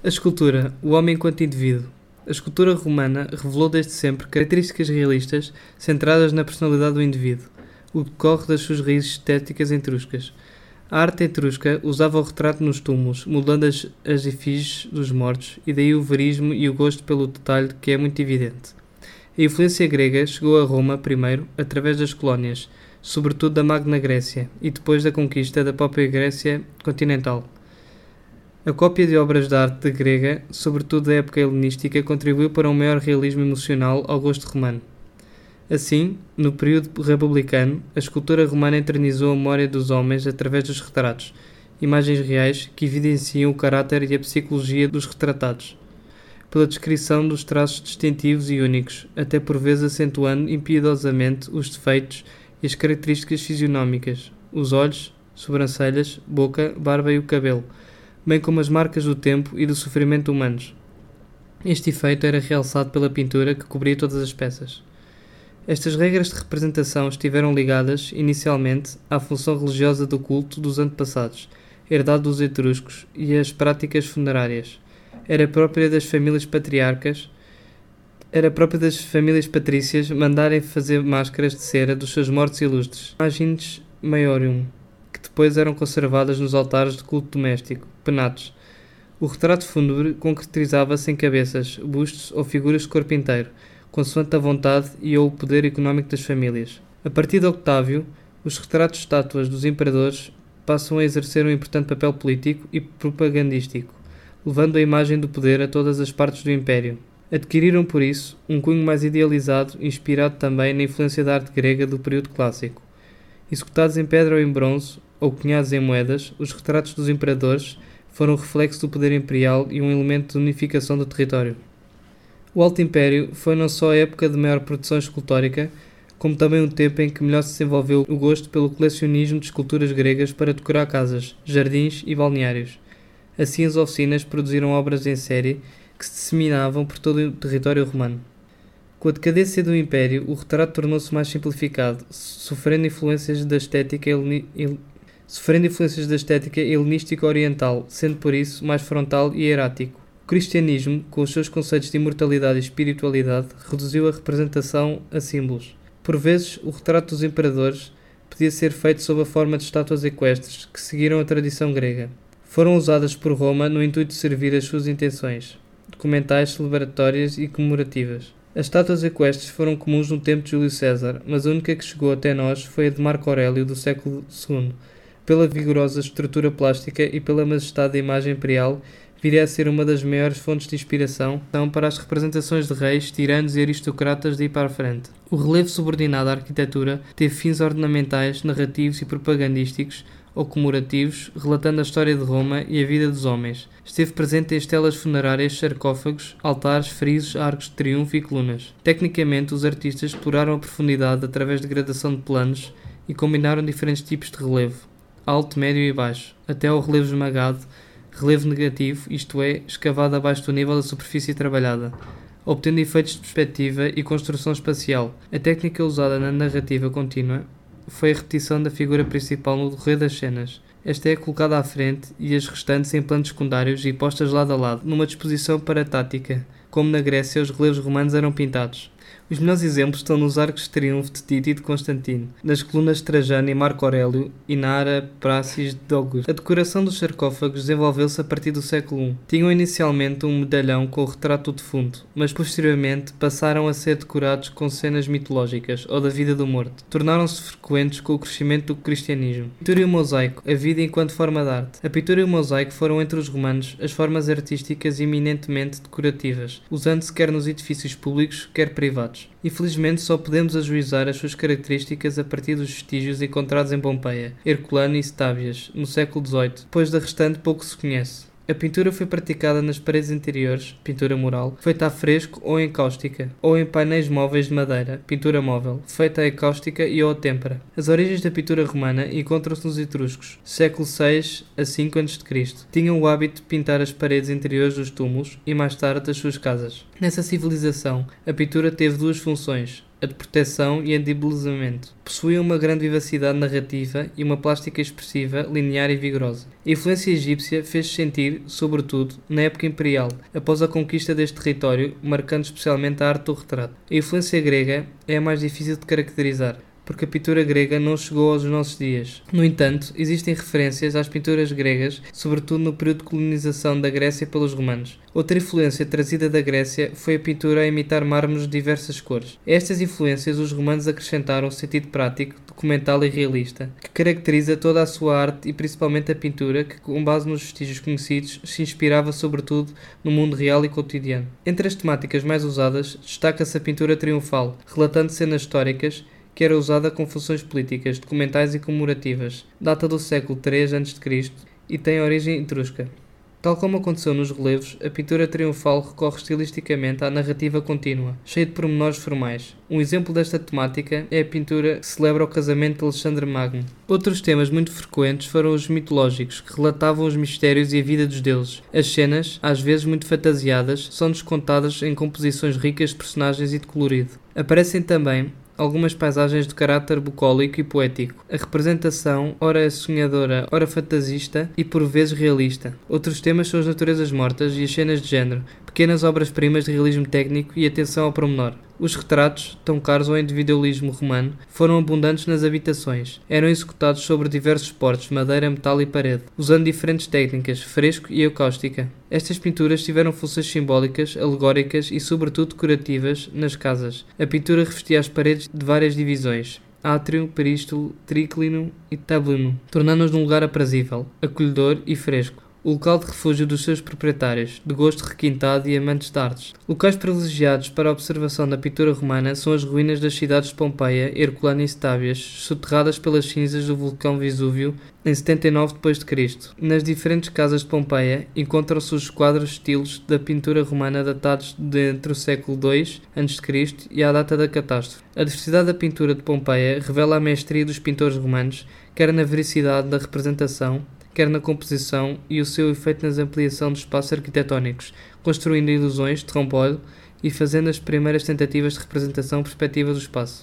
A escultura, o homem enquanto indivíduo. A escultura romana revelou desde sempre características realistas centradas na personalidade do indivíduo, o que decorre das suas raízes estéticas etruscas. A arte etrusca usava o retrato nos túmulos, modelando as, as efígies dos mortos, e daí o verismo e o gosto pelo detalhe que é muito evidente. A influência grega chegou a Roma primeiro através das colónias, sobretudo da Magna Grécia, e depois da conquista da própria Grécia continental. A cópia de obras de arte grega, sobretudo da época helenística, contribuiu para um maior realismo emocional ao gosto romano. Assim, no período republicano, a escultura romana eternizou a memória dos homens através dos retratos, imagens reais que evidenciam o caráter e a psicologia dos retratados, pela descrição dos traços distintivos e únicos, até por vezes acentuando impiedosamente os defeitos e as características fisionómicas, os olhos, sobrancelhas, boca, barba e o cabelo, bem como as marcas do tempo e do sofrimento humanos. Este efeito era realçado pela pintura que cobria todas as peças. Estas regras de representação estiveram ligadas, inicialmente, à função religiosa do culto dos antepassados, herdado dos etruscos, e às práticas funerárias. Era própria das famílias patriarcas, era própria das famílias patrícias mandarem fazer máscaras de cera dos seus mortos ilustres, imagens maiorium, que depois eram conservadas nos altares de culto doméstico, penatos. O retrato fúnebre concretizava-se em cabeças, bustos ou figuras de corpo inteiro, consoante a vontade e ou o poder económico das famílias. A partir de Octávio, os retratos estátuas dos imperadores passam a exercer um importante papel político e propagandístico, levando a imagem do poder a todas as partes do império. Adquiriram, por isso, um cunho mais idealizado, inspirado também na influência da arte grega do período clássico. Executados em pedra ou em bronze, ou cunhados em moedas, os retratos dos imperadores foram reflexo do poder imperial e um elemento de unificação do território. O Alto Império foi não só a época de maior produção escultórica, como também um tempo em que melhor se desenvolveu o gosto pelo colecionismo de esculturas gregas para decorar casas, jardins e balneários. Assim, as oficinas produziram obras em série que se disseminavam por todo o território romano. Com a decadência do Império, o retrato tornou-se mais simplificado, sofrendo influências da estética sofrendo influências da estética helenística oriental, sendo por isso mais frontal e erático cristianismo, com os seus conceitos de imortalidade e espiritualidade, reduziu a representação a símbolos. Por vezes, o retrato dos imperadores podia ser feito sob a forma de estátuas equestres que seguiram a tradição grega. Foram usadas por Roma no intuito de servir as suas intenções documentais, celebratórias e comemorativas. As estátuas equestres foram comuns no tempo de Júlio César, mas a única que chegou até nós foi a de Marco Aurélio do século II, pela vigorosa estrutura plástica e pela majestade da imagem imperial viria a ser uma das maiores fontes de inspiração para as representações de reis, tiranos e aristocratas de ir para a frente. O relevo subordinado à arquitetura teve fins ornamentais, narrativos e propagandísticos ou comemorativos, relatando a história de Roma e a vida dos homens. Esteve presente em estelas funerárias, sarcófagos, altares, frisos, arcos de triunfo e colunas. Tecnicamente, os artistas exploraram a profundidade através de gradação de planos e combinaram diferentes tipos de relevo, alto, médio e baixo, até ao relevo esmagado, relevo negativo, isto é, escavado abaixo do nível da superfície trabalhada, obtendo efeitos de perspectiva e construção espacial. A técnica usada na narrativa contínua foi a repetição da figura principal no decorrer das cenas. Esta é colocada à frente e as restantes em planos secundários e postas lado a lado, numa disposição para tática, como na Grécia os relevos romanos eram pintados. Os melhores exemplos estão nos arcos de triunfo de Tito e de Constantino, nas colunas de Trajano e Marco Aurélio e na Ara Praxis de Augusto. A decoração dos sarcófagos desenvolveu-se a partir do século I. Tinham inicialmente um medalhão com o retrato do defunto, mas posteriormente passaram a ser decorados com cenas mitológicas ou da vida do morto. Tornaram-se frequentes com o crescimento do cristianismo. Pintura e o mosaico, a vida enquanto forma de arte. A pintura e o mosaico foram entre os romanos as formas artísticas eminentemente decorativas, usando-se quer nos edifícios públicos, quer privados. Infelizmente, só podemos ajuizar as suas características a partir dos vestígios encontrados em Pompeia, Herculano e Stábias, no século XVIII, depois da restante pouco se conhece. A pintura foi praticada nas paredes interiores, pintura mural, feita a fresco ou em cáustica, ou em painéis móveis de madeira, pintura móvel, feita a cáustica e ou a têmpera. As origens da pintura romana encontram-se nos etruscos, século VI a 5 a.C. Tinham o hábito de pintar as paredes interiores dos túmulos e mais tarde das suas casas. Nessa civilização, a pintura teve duas funções: a de proteção e de embelezamento. Possuía uma grande vivacidade narrativa e uma plástica expressiva, linear e vigorosa. A influência egípcia fez-se sentir, sobretudo, na época imperial, após a conquista deste território, marcando especialmente a arte do retrato. A influência grega é a mais difícil de caracterizar porque a pintura grega não chegou aos nossos dias. No entanto, existem referências às pinturas gregas, sobretudo no período de colonização da Grécia pelos romanos. Outra influência trazida da Grécia foi a pintura a imitar mármores de diversas cores. A estas influências, os romanos acrescentaram o sentido prático, documental e realista, que caracteriza toda a sua arte e principalmente a pintura, que, com base nos vestígios conhecidos, se inspirava sobretudo no mundo real e cotidiano. Entre as temáticas mais usadas, destaca-se a pintura triunfal, relatando cenas históricas que era usada com funções políticas, documentais e comemorativas. Data do século III a.C. e tem origem etrusca. Tal como aconteceu nos relevos, a pintura triunfal recorre estilisticamente à narrativa contínua, cheia de pormenores formais. Um exemplo desta temática é a pintura que celebra o casamento de Alexandre Magno. Outros temas muito frequentes foram os mitológicos, que relatavam os mistérios e a vida dos deuses. As cenas, às vezes muito fantasiadas, são descontadas em composições ricas de personagens e de colorido. Aparecem também algumas paisagens de caráter bucólico e poético. A representação, ora é sonhadora, ora fantasista e por vezes realista. Outros temas são as naturezas mortas e as cenas de género, pequenas obras-primas de realismo técnico e atenção ao pormenor. Os retratos, tão caros ao individualismo romano, foram abundantes nas habitações. Eram executados sobre diversos suportes, madeira, metal e parede, usando diferentes técnicas, fresco e acústica. Estas pinturas tiveram funções simbólicas, alegóricas e, sobretudo, decorativas nas casas. A pintura revestia as paredes de várias divisões, átrio, perístolo, triclino e tablino, tornando-os num lugar aprazível, acolhedor e fresco o local de refúgio dos seus proprietários, de gosto requintado e amantes de artes. Locais privilegiados para a observação da pintura romana são as ruínas das cidades de Pompeia, Herculano e Stábias, soterradas pelas cinzas do vulcão Vesúvio em 79 d.C. Nas diferentes casas de Pompeia encontram-se os quadros estilos da pintura romana datados de entre o século II a.C. e a data da catástrofe. A diversidade da pintura de Pompeia revela a mestria dos pintores romanos, quer na vericidade da representação, quer na composição e o seu efeito na ampliação dos espaços arquitetónicos, construindo ilusões de romboide e fazendo as primeiras tentativas de representação perspectiva do espaço.